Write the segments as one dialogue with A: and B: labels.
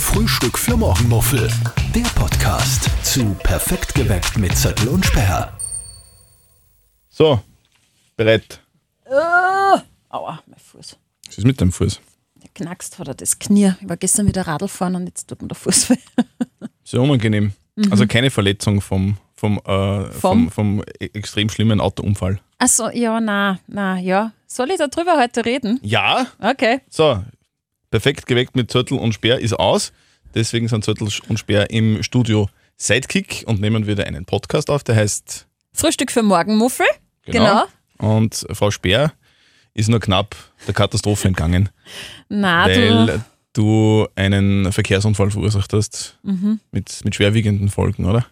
A: Frühstück für Morgenmuffel. Der Podcast zu Perfekt geweckt mit Zettel und Sperr.
B: So, bereit.
C: Uh, aua, mein Fuß.
B: Was ist mit deinem Fuß?
C: Der knackst hat er das Knie. Ich war gestern wieder Radl fahren und jetzt tut mir der Fuß weh.
B: Sehr unangenehm. Also keine Verletzung vom, vom, äh, vom?
C: Vom?
B: vom, extrem schlimmen Autounfall.
C: Achso, ja, na, na, ja. Soll ich darüber heute reden?
B: Ja,
C: Okay.
B: so. Perfekt geweckt mit Zörtel und Speer ist aus. Deswegen sind Zörtel und Speer im Studio Sidekick und nehmen wieder einen Podcast auf, der heißt
C: Frühstück für Morgenmuffel. Genau.
B: Und Frau Speer ist nur knapp der Katastrophe entgangen,
C: Na,
B: weil
C: du.
B: du einen Verkehrsunfall verursacht hast
C: Mhm.
B: mit, mit schwerwiegenden Folgen, oder?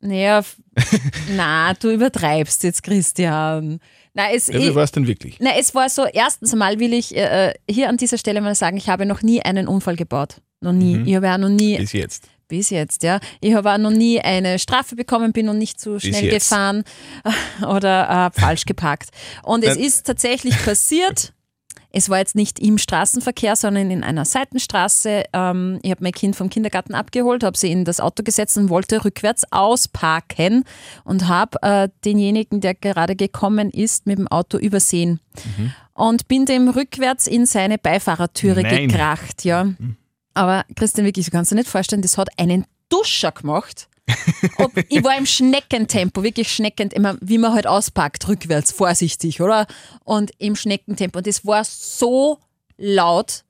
C: Naja, na, du übertreibst jetzt, Christian. Na, es,
B: Ja, wie war es denn wirklich?
C: na, es war so, erstens einmal will ich äh, hier an dieser Stelle mal sagen, ich habe noch nie einen Unfall gebaut. Noch nie.
B: Mhm.
C: Ich habe auch noch nie
B: Bis jetzt.
C: Bis jetzt, ja. Ich habe auch noch nie eine Strafe bekommen, bin noch nicht zu schnell gefahren oder äh, falsch geparkt. Und es ist tatsächlich passiert. Es war jetzt nicht im Straßenverkehr, sondern in einer Seitenstraße. Ähm, ich habe mein Kind vom Kindergarten abgeholt, habe sie in das Auto gesetzt und wollte rückwärts ausparken und habe äh, denjenigen, der gerade gekommen ist, mit dem Auto übersehen. Und bin dem rückwärts in seine Beifahrertüre
B: Nein.
C: gekracht, ja. Aber Christian, wirklich, du kannst dir nicht vorstellen, das hat einen Duscher gemacht. Und ich war im Schneckentempo, wirklich schneckend, immer wie man halt auspackt, rückwärts, vorsichtig, oder? Und im Schneckentempo. Und das war so laut,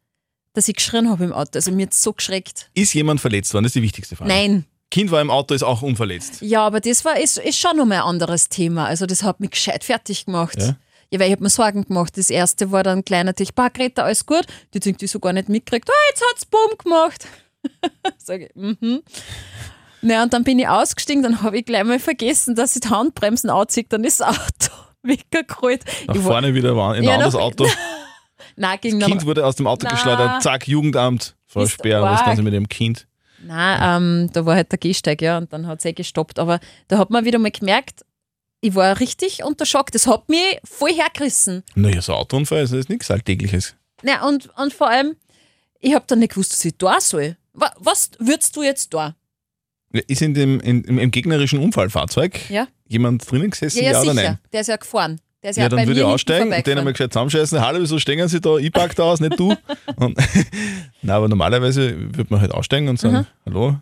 C: dass ich geschrien habe im Auto. Also mir hat so geschreckt.
B: Ist jemand verletzt worden? Das ist die wichtigste Frage.
C: Nein.
B: Kind war im Auto, ist auch unverletzt.
C: Ja, aber das war, ist, ist schon nochmal ein anderes Thema. Also das hat mich gescheit fertig gemacht.
B: Ja?
C: Ja, weil ich habe mir Sorgen gemacht. Das erste war dann kleiner Tisch, bah, Greta, alles gut. Die hat irgendwie so gar nicht mitgekriegt. Ah, jetzt hat's Bumm gemacht. Sag ich, mhm. Naja, und dann bin ich ausgestiegen, dann habe ich gleich mal vergessen, dass ich die Handbremsen anziehe, dann ist das Auto weggeholt.
B: Nach
C: Ich war-
B: vorne wieder war in ein
C: Ja,
B: anderes Auto.
C: Nein, ging
B: Das. Kind wurde aus dem Auto
C: Na.
B: geschleudert. Zack, Jugendamt. Frau
C: Ist
B: Speer, was tun Sie mit dem Kind?
C: Nein, ähm, da war halt der Gehsteig, ja, und dann hat es eh gestoppt. Aber da hat man wieder mal gemerkt, ich war richtig unter Schock. Das hat mich voll hergerissen.
B: Naja, so Autounfall ist das nichts Alltägliches.
C: Ja, und, und vor allem, ich habe dann nicht gewusst, was ich da soll. Was würdest du jetzt da?
B: Ist in dem, in, im, im gegnerischen Unfallfahrzeug
C: Ja?
B: jemand drinnen gesessen,
C: Ja,
B: ja,
C: ja,
B: oder nein?
C: Der ist ja gefahren. Der ist
B: Ja,
C: ja,
B: dann würde ich aussteigen und den einmal gescheit zusammenscheißen. Hallo, wieso stehen Sie da? Ich pack da aus, nicht du. Und, Nein, aber normalerweise würde man halt aussteigen und sagen,
C: Mhm.
B: hallo,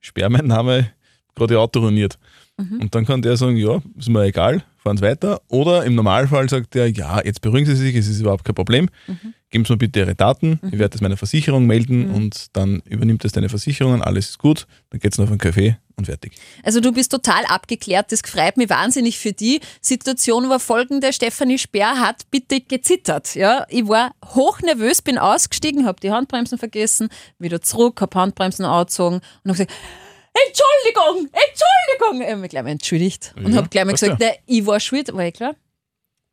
B: sperr mein Name, gerade Ihr Auto ruiniert.
C: Mhm.
B: Und dann kann der sagen, ja, ist mir egal, fahren Sie weiter. Oder im Normalfall sagt der, ja, jetzt beruhigen Sie sich, es ist überhaupt kein Problem.
C: Mhm.
B: Geben Sie mir bitte Ihre Daten, ich werde das meiner Versicherung melden und dann übernimmt das deine Versicherung, und alles ist gut, dann geht's noch auf einen Kaffee und fertig.
C: Also du bist total abgeklärt, das freut mich wahnsinnig für die. Situation war folgende, Stefanie Speer hat bitte gezittert. Ja? Ich war hochnervös, bin ausgestiegen, habe die Handbremsen vergessen, wieder zurück, habe Handbremsen angezogen und habe gesagt, Entschuldigung, Entschuldigung. Ich habe mich gleich mal entschuldigt und
B: Ja,
C: habe gleich mal gesagt, ne, ich war schuld, war ich klar?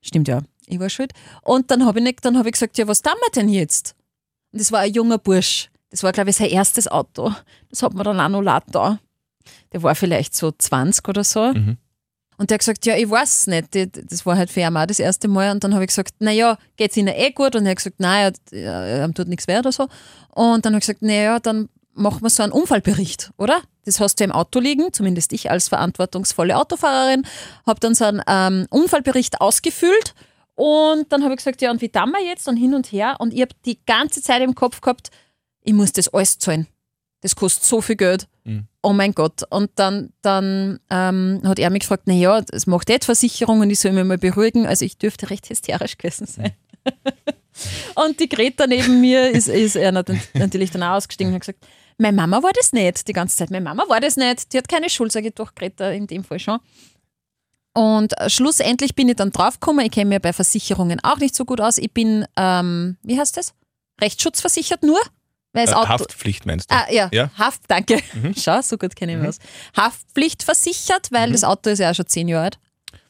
C: Stimmt ja, ich war schuld. Und dann habe ich, nicht- dann hab ich gesagt, ja, was tun wir denn jetzt? Und das war ein junger Bursch. Das war, glaube ich, sein erstes Auto. Das hat mir dann auch noch leid da. Der war vielleicht so 20 oder so.
B: Mhm.
C: Und der hat gesagt, ja, ich weiß es nicht. Das war halt für ihn auch das erste Mal. Und dann habe ich gesagt, naja, geht es Ihnen eh gut? Und er hat gesagt, nein, er, er, ihm tut nichts weh oder so. Und dann habe ich gesagt, naja, dann machen wir so einen Unfallbericht, oder? Das hast du im Auto liegen, zumindest ich als verantwortungsvolle Autofahrerin, habe dann so einen ähm, Unfallbericht ausgefüllt. Und dann habe ich gesagt, ja, und wie tun wir jetzt? Und hin und her. Und ich habe die ganze Zeit im Kopf gehabt, ich muss das alles zahlen. Das kostet so viel Geld.
B: Mhm.
C: Oh mein Gott. Und dann, dann ähm, hat er mich gefragt, naja, das macht eh die Versicherung und ich soll mich mal beruhigen. Also ich dürfte recht hysterisch gewesen sein. Und die Greta neben mir ist, ist er nat- natürlich dann auch ausgestiegen und hat gesagt, meine Mama war das nicht die ganze Zeit. Meine Mama war das nicht. Die hat keine Schuld, sage ich doch, Greta, in dem Fall schon. Und äh, schlussendlich bin ich dann draufgekommen, ich kenne mir bei Versicherungen auch nicht so gut aus. Ich bin, ähm, wie heißt das? Rechtsschutzversichert nur?
B: Äh, Haftpflicht meinst du?
C: Ah, ja,
B: Ja.
C: Haft, danke. Schau, so gut kenne ich mich aus. Haftpflicht versichert, weil das Auto ist ja auch schon zehn Jahre alt.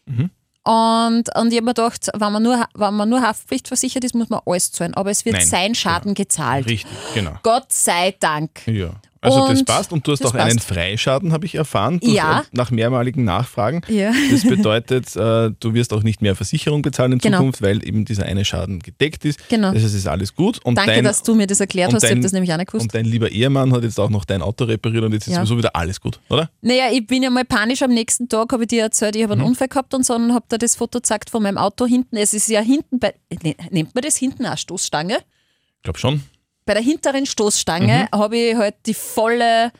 B: Mhm.
C: Und, und ich habe mir gedacht, wenn man, nur, wenn man nur Haftpflicht versichert ist, muss man alles zahlen. Aber es wird
B: Nein,
C: sein Schaden gezahlt.
B: Richtig, genau.
C: Gott sei Dank.
B: Ja. Also das
C: Und
B: passt und du hast
C: das
B: auch einen
C: passt.
B: Freischaden, habe ich erfahren,
C: Ja.
B: nach mehrmaligen Nachfragen.
C: Ja.
B: Das bedeutet, äh, du wirst auch nicht mehr Versicherung bezahlen in
C: Genau.
B: Zukunft, weil eben dieser eine Schaden gedeckt ist.
C: Genau.
B: Das heißt, es ist alles gut. Und
C: Danke,
B: dein,
C: dass du mir das erklärt hast. Ich habe
B: dein-
C: das nämlich auch nicht gewusst.
B: Und dein lieber Ehemann hat jetzt auch noch dein Auto repariert und jetzt ist
C: Ja.
B: sowieso wieder alles gut, oder?
C: Naja, ich bin ja mal panisch am nächsten Tag, habe ich dir erzählt, ich habe
B: Mhm.
C: einen Unfall gehabt und so und habe da das Foto gezeigt von meinem Auto hinten. Es ist ja hinten bei, ne- nennt man das hinten auch Stoßstange?
B: Ich glaube schon.
C: Bei der hinteren Stoßstange
B: Mhm.
C: habe ich halt die volle,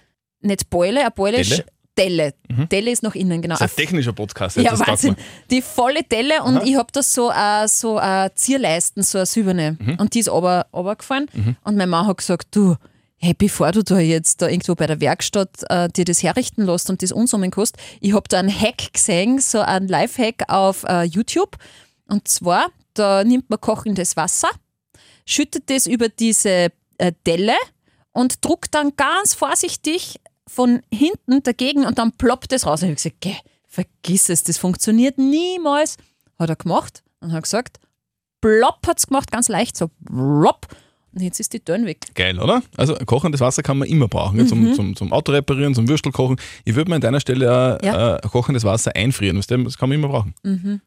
C: nicht Beule, eine Beule,
B: Delle?
C: Delle. Delle ist nach innen, genau.
B: Das ist ein technischer Podcast.
C: ja, Wahnsinn. Die volle Delle und ich habe da so eine so eine Zierleisten, so eine silberne.
B: Mhm.
C: Und die ist aber runtergefallen. Und mein Mann hat gesagt, du, hey, bevor du da jetzt da irgendwo bei der Werkstatt äh, dir das herrichten lässt und das Unsummen kostet, ich habe da einen Hack gesehen, so einen Live-Hack auf äh, YouTube. Und zwar, da nimmt man kochendes Wasser, schüttet das über diese äh, Delle und druckt dann ganz vorsichtig von hinten dagegen und dann ploppt es raus. Und ich habe gesagt, geh, vergiss es, das funktioniert niemals. Hat er gemacht und hat gesagt, plopp hat es gemacht, ganz leicht, so plopp. Und jetzt ist die Dörn weg.
B: Geil, oder? Also kochendes Wasser kann man immer brauchen. ja, Zum, zum, zum Auto reparieren, zum Würstel kochen. Ich würde mir an deiner Stelle auch,
C: Ja.
B: äh, kochendes Wasser einfrieren. Das kann man immer brauchen.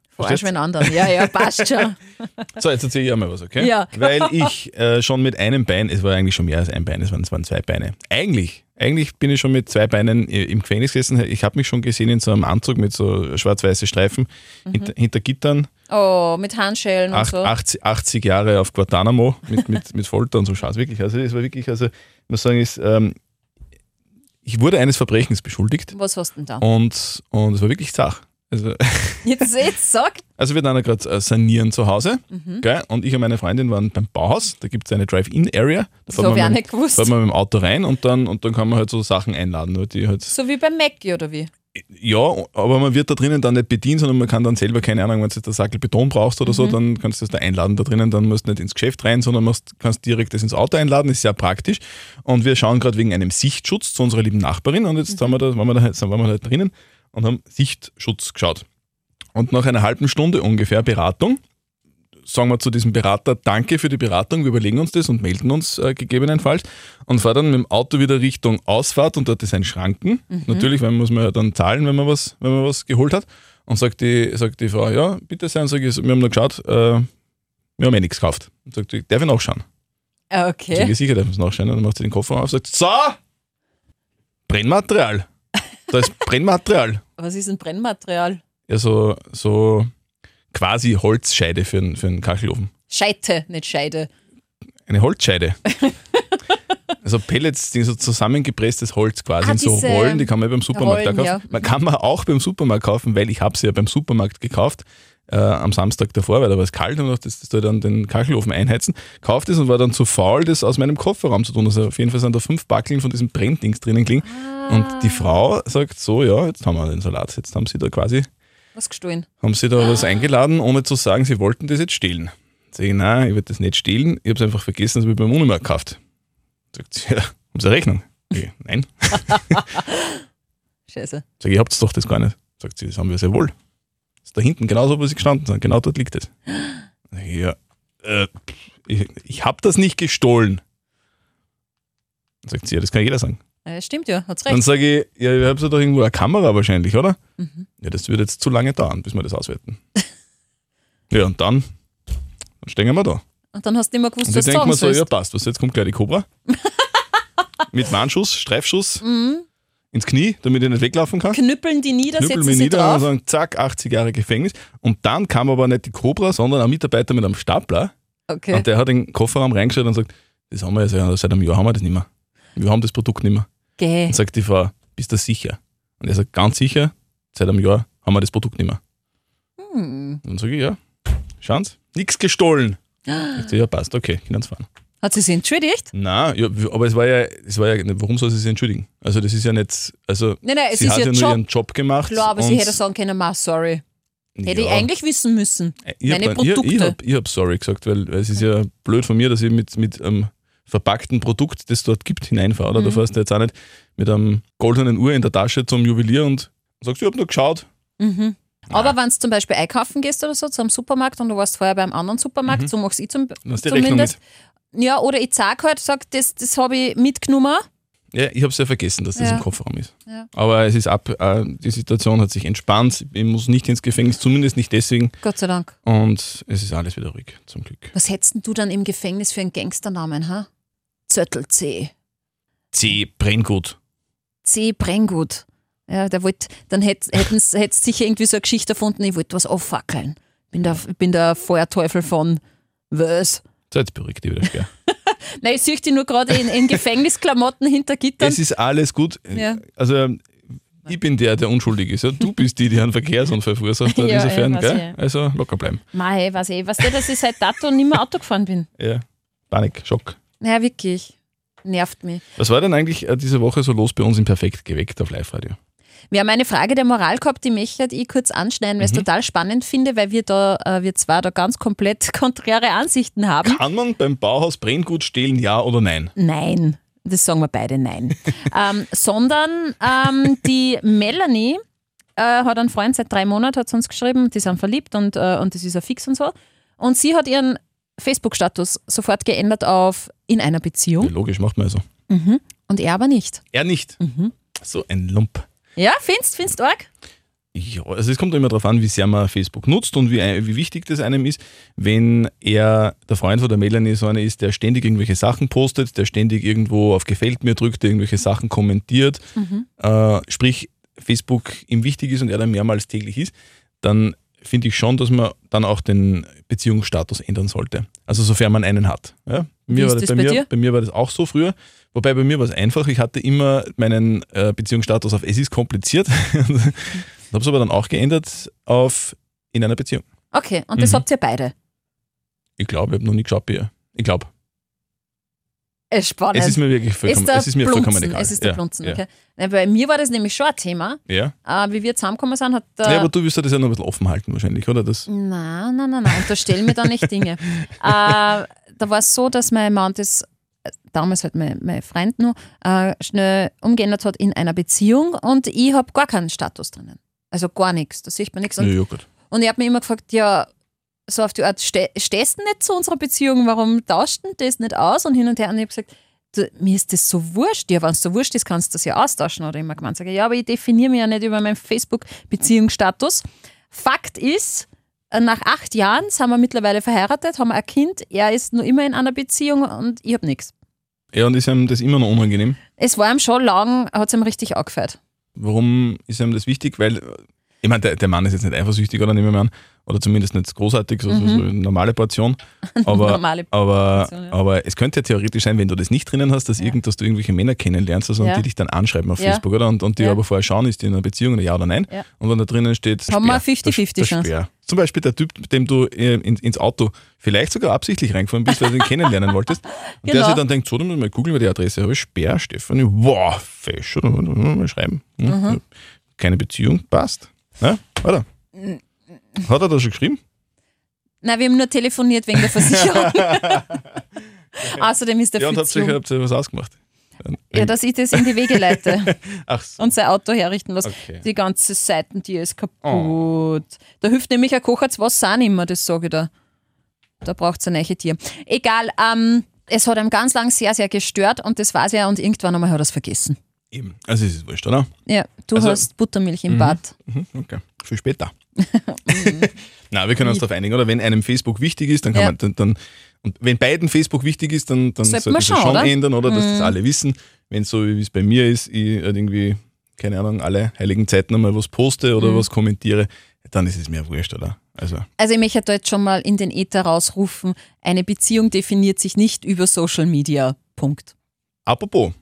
C: Vor
B: Verstehst?
C: allem anderen. Ja, ja, passt schon.
B: So, jetzt erzähle ich auch mal was, okay?
C: Ja.
B: Weil ich äh, schon mit einem Bein, es war eigentlich schon mehr als ein Bein, es waren, es waren zwei Beine. Eigentlich, eigentlich bin ich schon mit zwei Beinen i- im Gefängnis gesessen. Ich habe mich schon gesehen in so einem Anzug mit so schwarz-weiße Streifen hinter, hinter Gittern.
C: Oh, mit Handschellen und
B: Acht,
C: so.
B: 80, 80 Jahre auf Guantanamo mit, mit, mit Folter und so Scheiß. Wirklich, also es war wirklich, also ich muss sagen, ist, ähm, ich wurde eines Verbrechens beschuldigt
C: Was hast du denn da?
B: und, und es war wirklich Sach. Also,
C: Jetzt, jetzt sag.
B: also wir dann gerade äh, sanieren zu Hause
C: Mhm.
B: gell? und ich und meine Freundin waren beim Bauhaus, da gibt es eine Drive-In-Area. Da
C: Das
B: fährt
C: habe ich auch
B: man,
C: nicht
B: mit,
C: gewusst.
B: fährt man mit dem Auto rein und dann, und dann kann man halt so Sachen einladen. Die halt,
C: So wie beim Mackie oder wie?
B: ja, aber man wird da drinnen dann nicht bedient, sondern man kann dann selber, keine Ahnung, wenn du jetzt einen Sackel Beton brauchst oder so,
C: Mhm.
B: dann kannst du das da einladen da drinnen, dann musst du nicht ins Geschäft rein, sondern musst, kannst direkt das ins Auto einladen, ist sehr praktisch. Und wir schauen gerade wegen einem Sichtschutz zu unserer lieben Nachbarin und jetzt haben wir da, waren wir da, waren wir da drinnen und haben Sichtschutz geschaut. Und nach einer halben Stunde ungefähr Beratung sagen wir zu diesem Berater Danke für die Beratung, wir überlegen uns das und melden uns äh, gegebenenfalls und fahren dann mit dem Auto wieder Richtung Ausfahrt und dort ist ein Schranken. Natürlich, weil man muss man ja dann zahlen, wenn man was, wenn man was geholt hat. Und sagt die, sagt die Frau, ja, bitte sein, sag ich, wir haben noch geschaut, äh, wir haben eh nichts gekauft. Und sagt die, darf ich nachschauen?
C: Ah,
B: Sag
C: Okay.
B: ich, sicher darf ich nachschauen. Und dann macht sie den Koffer auf und sagt, so, Brennmaterial. Da ist Brennmaterial.
C: Was ist ein Brennmaterial?
B: Ja, so, so quasi Holzscheide für einen, für einen Kachelofen.
C: Scheite, nicht Scheide.
B: Eine Holzscheide. also Pellets, die so zusammengepresstes Holz quasi
C: Ah,
B: in so Rollen, die kann man ja beim Supermarkt
C: Rollen,
B: kaufen.
C: ja.
B: Man kann man auch beim Supermarkt kaufen, weil ich habe sie ja beim Supermarkt gekauft äh, am Samstag davor, weil da war es kalt und dachte, das, das soll dann den Kachelofen einheizen. Kauft es und war dann zu faul, das aus meinem Kofferraum zu tun. Also auf jeden Fall sind da fünf Backeln von diesem Brenndings drinnen gelegen. Und die Frau sagt so, ja, jetzt haben wir den Salat. Jetzt haben sie da quasi
C: Was gestohlen?
B: haben sie da was eingeladen, ohne zu sagen, sie wollten das jetzt stehlen. Sag ich, nein, ich werde das nicht stehlen, ich habe es einfach vergessen, das habe ich beim Unimarkt gekauft. Sagt sie, ja, haben sie eine Rechnung? Ich, nein.
C: Scheiße.
B: Sag ich, ihr habt doch das gar nicht. Sagt sie, das haben wir sehr wohl. Ist da hinten, genauso, wo sie gestanden sind, genau dort liegt es. Ja, äh, ich, ich habe das nicht gestohlen. Sagt sie, ja, das kann jeder sagen.
C: Äh, stimmt ja, hat's
B: Dann
C: recht.
B: sage ich, ja, ihr habt ja doch irgendwo eine Kamera wahrscheinlich, oder?
C: Mhm.
B: Ja, das würde jetzt zu lange dauern, bis wir das auswerten. ja, und dann, dann stehen wir da.
C: Und dann hast du nicht mehr gewusst,
B: Und
C: was du sagen
B: mir so, ja passt, was jetzt kommt gleich die Cobra. Mit Warnschuss, Streifschuss
C: Mhm.
B: Ins Knie, damit ich nicht weglaufen kann.
C: Knüppeln die nieder,
B: Knüppel
C: setzen sie
B: nieder und
C: drauf.
B: sagen, zack, 80 Jahre Gefängnis. Und dann kam aber nicht die Cobra, sondern ein Mitarbeiter mit einem Stapler.
C: Okay.
B: Und der hat in den Kofferraum reingeschaut und sagt, das haben wir jetzt ja, seit einem Jahr haben wir das nicht mehr. Wir haben das Produkt nicht mehr.
C: Geh.
B: Und sagt die Frau, bist du sicher? Und er sagt, ganz sicher, seit einem Jahr haben wir das Produkt nicht mehr.
C: Hm.
B: Und dann sage ich, ja, schauen Sie, nichts gestohlen. Sagt sie, ja, passt, okay, können Sie fahren.
C: Hat sie sich entschuldigt?
B: Nein, ja, aber es war ja, es war ja, warum soll sie sich entschuldigen? Also das ist ja nicht, also
C: Nein, nein, es
B: sie hat ja nur
C: Job.
B: ihren Job gemacht.
C: Klar, aber sie hätte sagen können, ma, sorry. Hätte ich
B: Ja.
C: eigentlich wissen müssen.
B: Ich
C: meine
B: hab dann- ich-
C: Produkte.
B: Ich, habe ich hab sorry gesagt, weil, weil es ist ja blöd von mir, dass ich mit, mit einem verpackten Produkt, das es dort gibt, hineinfahre. Oder
C: Mhm.
B: du fährst jetzt auch nicht mit einem goldenen Uhr in der Tasche zum Juwelier und sagst, ich habe nur geschaut.
C: Mhm. Aber wenn du zum Beispiel einkaufen gehst oder so, zum Supermarkt und du warst vorher beim anderen Supermarkt, so machst ich zum,
B: Mhm.
C: zumindest. Ja, oder ich sag halt, sag, das, das habe ich mitgenommen
B: Ja, ich habe es ja vergessen, dass das
C: Ja.
B: im Kofferraum ist.
C: Ja.
B: Aber es ist ab, äh, die Situation hat sich entspannt. Ich muss nicht ins Gefängnis, zumindest nicht deswegen.
C: Gott sei Dank.
B: Und es ist alles wieder ruhig, zum Glück.
C: Was hättest du dann im Gefängnis für einen Gangsternamen, ha? Zöttel C.
B: C. Brenngut.
C: C. Brenngut. Ja, der wollt, dann hätt, hätten's, hätt's sicher irgendwie so eine Geschichte erfunden, ich wollte was auffackeln. Bin der, bin der Feuerteufel von was?
B: Jetzt beruhigt dich wieder schwer.
C: Nein, ich sehe dich nur gerade in, in Gefängnisklamotten hinter Gittern.
B: es ist alles gut.
C: Ja.
B: Also, ich bin der, der unschuldig ist. Ja? Du bist die, die einen Verkehrsunfall verursacht hat.
C: Ja,
B: insofern,
C: ja,
B: gell? Also locker bleiben.
C: Mei, weiß ich. Weißt du, dass ich seit dato nicht mehr Auto gefahren bin?
B: Ja. Panik, Schock.
C: Naja, wirklich. Nervt mich.
B: Was war denn eigentlich äh, diese Woche so los bei uns im Perfekt geweckt auf Live-Radio?
C: Wir haben eine Frage der Moral gehabt, die möchte ich kurz anschneiden, weil ich es total spannend finde, weil wir da, äh, wir zwar da ganz komplett konträre Ansichten haben.
B: Kann man beim Bauhaus Brenngut stehlen, ja oder nein?
C: Nein, das sagen wir beide nein. ähm, sondern ähm, die Melanie äh, hat einen Freund seit drei Monaten, hat uns geschrieben, die sind verliebt und, äh, und das ist ein Fix und so. Und sie hat ihren Facebook-Status sofort geändert auf in einer
B: Ja,
C: Beziung
B: logisch, macht man also.
C: und er aber nicht.
B: Er nicht.
C: Mhm.
B: So ein Lump.
C: Ja, findest du arg?
B: Ja, also es kommt immer darauf an, wie sehr man Facebook nutzt und wie, wie wichtig das einem ist. Wenn er, der Freund von der Melanie, so einer ist, der ständig irgendwelche Sachen postet, der ständig irgendwo auf Gefällt mir drückt, der irgendwelche Sachen kommentiert, äh, sprich Facebook ihm wichtig ist und er dann mehrmals täglich ist, dann finde ich schon, dass man dann auch den Beziehungsstatus ändern sollte. Also sofern man einen hat. Ja? Bei mir war
C: das
B: bei,
C: bei
B: mir, bei mir war das auch so früher. Wobei bei mir war es einfach. Ich hatte immer meinen äh, Beziehungsstatus auf Es ist kompliziert. habe es aber dann auch geändert auf in einer Beziehung.
C: Okay, und das
B: Mhm.
C: habt ihr beide.
B: Ich glaube, ich habe noch nie geschaut bei ihr. Ich glaube.
C: Es ist spannend.
B: Es ist mir wirklich vollkommen, es ist mir
C: Blunzen.
B: vollkommen egal.
C: Es ist der
B: ja,
C: Blunzen,
B: ja.
C: okay. Nein, bei mir war das nämlich schon ein Thema.
B: Ja.
C: Äh, wie wir zusammengekommen sind, hat der.
B: ja, aber du wirst ja das ja noch ein bisschen offen halten wahrscheinlich, oder? Das,
C: Nein, nein, nein, nein, unterstell mir da nicht Dinge. äh, da war es so, dass mein Mann das, äh, damals halt mein, mein Freund noch, äh, schnell umgeändert hat in einer Beziehung und ich habe gar keinen Status drinnen. Also gar nichts, da sieht man nichts. Und,
B: ja, gut.
C: und ich habe mir immer gefragt, ja, so auf die Art, ste stehst du nicht zu unserer Beziehung, warum tauscht denn das nicht aus? Und hin und her. Und ich habe gesagt, du, mir ist das so wurscht. Ja, wenn es so wurscht ist, kannst du das ja austauschen. Oder immer gemeint, sage, ja, aber ich definiere mich ja nicht über meinen Facebook-Beziehungsstatus. Fakt ist, äh, nach acht Jahren sind wir mittlerweile verheiratet, haben ein Kind, er ist nur immer in einer Beziehung und ich habe nichts.
B: Ja, und ist einem das immer noch unangenehm?
C: Es war ihm schon lang, hat es ihm richtig angefällt.
B: Warum ist einem das wichtig? Weil, äh, ich meine, der, der Mann ist jetzt nicht eifersüchtig, oder nehmen wir an, oder zumindest nicht großartig, so, so, so eine normale Portion. Aber,
C: Mhm. Normale
B: aber,
C: Portion, ja.
B: aber es könnte ja theoretisch sein, wenn du das nicht drinnen hast, dass, irgend, dass du irgendwelche Männer kennenlernst also,
C: Ja.
B: und die dich dann anschreiben auf
C: Ja.
B: Facebook, oder? Und, und die
C: Ja.
B: aber vorher schauen, ist die in einer Beziehung oder ja oder nein.
C: Ja.
B: Und wenn da drinnen steht,
C: Haben wir
B: Speer,
C: 50-50
B: der- der
C: Chance.
B: Speer. Zum Beispiel der Typ, mit dem du äh, in, ins Auto vielleicht sogar absichtlich reingefahren bist, weil du ihn kennenlernen wolltest. Und der
C: Genau.
B: sich dann denkt, so, dann muss ich mal googeln, weil die Adresse habe ich Speer, Stefanie, wow, fesch, oder? Mal schreiben. Hm?
C: Mhm.
B: Keine Beziehung, passt. Ja, oder? Hat er das schon geschrieben?
C: Nein, wir haben nur telefoniert wegen der Versicherung. Außerdem ist der
B: Ja, und habt ihr,
C: Beziehung.
B: habt ihr was ausgemacht?
C: Ja, dass ich das in die Wege leite
B: Ach so.
C: und sein Auto herrichten lasse.
B: Okay.
C: Die ganze Seitentier ist kaputt.
B: Oh.
C: Da hilft nämlich ein Kocher Wasser auch nicht mehr, das sage ich da. Da braucht es ein neues Tier. Egal, ähm, es hat ihm ganz lang sehr, sehr gestört und das weiß er und irgendwann einmal hat er es vergessen.
B: Eben. Also es ist wurscht, oder?
C: Ja, du
B: Also-
C: hast Buttermilch im Bad.
B: Mhm, okay. Viel später. Na, wir können uns darauf einigen, oder? Wenn einem Facebook wichtig ist, dann kann
C: Ja.
B: man dann, dann und wenn beiden Facebook wichtig ist, dann, dann
C: Sollte man schon,
B: schon
C: oder? Mhm.
B: ändern, oder? Dass das alle wissen. Wenn es so wie es bei mir ist, ich halt irgendwie, keine Ahnung, alle heiligen Zeiten einmal was poste
C: Mhm.
B: oder was kommentiere, dann ist es mir wurscht, oder? Also,
C: Also ich möchte da jetzt schon mal in den Äther rausrufen, eine Beziehung definiert sich nicht über Social Media. Punkt.
B: apropos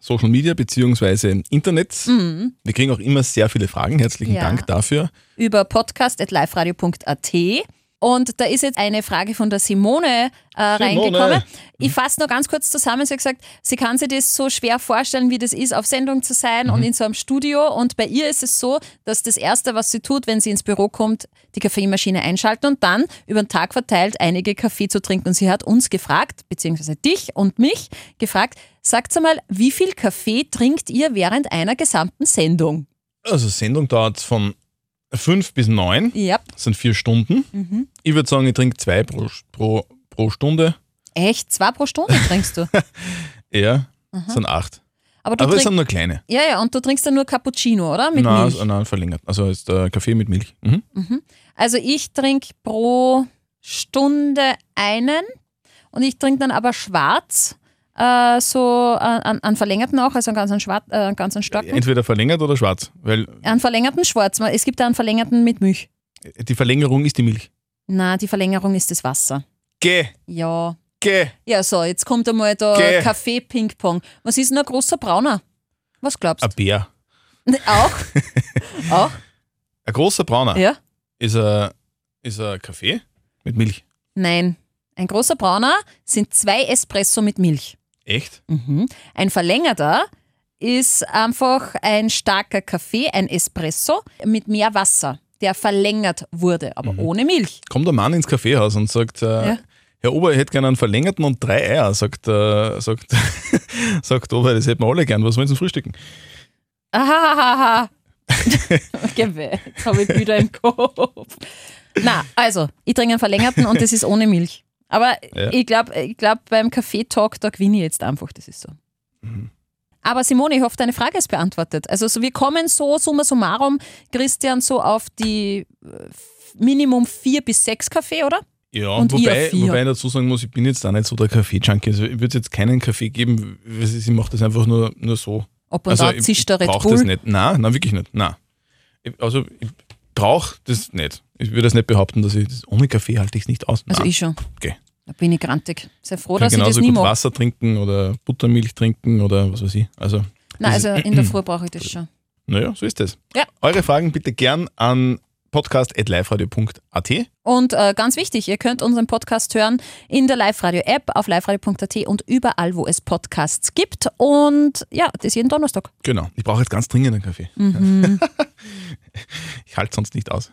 B: Social Media beziehungsweise Internet. Wir kriegen auch immer sehr viele Fragen. Herzlichen
C: Mhm. Ja.
B: Dank dafür.
C: über podcast.liferadio.at. Und da ist jetzt eine Frage von der Simone, äh, reingekommen. Ich fasse nur ganz kurz zusammen. Sie hat gesagt, sie kann sich das so schwer vorstellen, wie das ist, auf Sendung zu sein und in so einem Studio. Und bei ihr ist es so, dass das Erste, was sie tut, wenn sie ins Büro kommt, die Kaffeemaschine einschalten und dann über den Tag verteilt einige Kaffee zu trinken. Und sie hat uns gefragt, beziehungsweise dich und mich gefragt, sagt mal, wie viel Kaffee trinkt ihr während einer gesamten Sendung?
B: Also Sendung dauert von fünf bis neun. Das sind vier Stunden.
C: Mhm.
B: Ich würde sagen, ich trinke zwei pro, pro, pro Stunde.
C: echt? Zwei pro Stunde trinkst du?
B: Ja, das sind acht.
C: Aber du
B: Aber es sind nur kleine.
C: Ja, ja, und du trinkst dann nur Cappuccino, oder? Mit
B: nein,
C: Milch.
B: also- nein, verlängert. Also ist äh, Kaffee mit Milch. Mhm.
C: Also ich trinke pro Stunde einen und ich trinke dann aber schwarz, äh, so äh, einen, einen verlängerten auch, also einen ganz, schwarz, äh, einen ganz starken.
B: Entweder verlängert oder schwarz. Weil
C: Einen verlängerten schwarz. Es gibt einen verlängerten mit Milch.
B: die Verlängerung ist die Milch.
C: Na, die Verlängerung ist das Wasser.
B: Geh,
C: Ja.
B: geh.
C: Ja, so, jetzt kommt einmal da
B: Geh.
C: Kaffee-Ping-Pong. Was ist denn ein großer Brauner? Was glaubst
B: Ein
C: du?
B: Bär.
C: Auch? Auch?
B: Ein großer Brauner
C: Ja?
B: ist ein, ist ein Kaffee mit Milch.
C: Nein. Ein großer Brauner sind zwei Espresso mit Milch.
B: Echt?
C: Mhm. Ein verlängerter ist einfach ein starker Kaffee, ein Espresso mit mehr Wasser, der verlängert wurde, aber ohne Milch.
B: Kommt ein Mann ins Kaffeehaus und sagt, äh,
C: Ja.
B: Herr Ober, ich hätte gerne einen verlängerten und drei Eier, sagt, äh, sagt, sagt Ober, das hätten wir alle gern. Was wollen Sie denn frühstücken?
C: Ahahaha. Weg, jetzt habe ich Bilder im Kopf. Na, also, ich trinke einen verlängerten und das ist ohne Milch. Aber
B: Ja.
C: ich glaube, ich glaub, beim Kaffee-Talk, da gewinne ich jetzt einfach, das ist so. Aber Simone, ich hoffe, deine Frage ist beantwortet. Also so, wir kommen so, summa summarum, Christian, so auf die äh, Minimum vier bis sechs Kaffee, oder?
B: Ja,
C: Und
B: wobei, wobei ich dazu sagen muss, ich bin jetzt auch nicht so der Kaffee-Junkie. Also ich würde jetzt keinen Kaffee geben, ich mache das einfach nur, nur so.
C: Ob und
B: Also
C: da zischt der Red
B: brauche das
C: Bull.
B: nicht. Nein, nein, wirklich nicht. Nein. Also ich brauche das nicht. Ich würde das nicht behaupten, dass ich das, ohne Kaffee halte ich es nicht aus.
C: Also
B: Nein.
C: ich schon.
B: Okay.
C: Da bin ich grantig. Sehr froh, dass ich das
B: genauso
C: nie
B: gut
C: mache.
B: Wasser trinken oder Buttermilch trinken oder was weiß ich. Also,
C: Nein, also
B: ist-
C: in der Früh brauche ich das schon.
B: naja, so ist das.
C: Ja.
B: Eure Fragen bitte gern an podcast.liveradio.at.
C: Und äh, ganz wichtig, ihr könnt unseren Podcast hören in der Live-Radio-App, auf liveradio.at und überall, wo es Podcasts gibt. Und ja, das jeden Donnerstag.
B: Genau. Ich brauche jetzt ganz dringend einen Kaffee.
C: Mhm.
B: ich halte sonst nicht aus.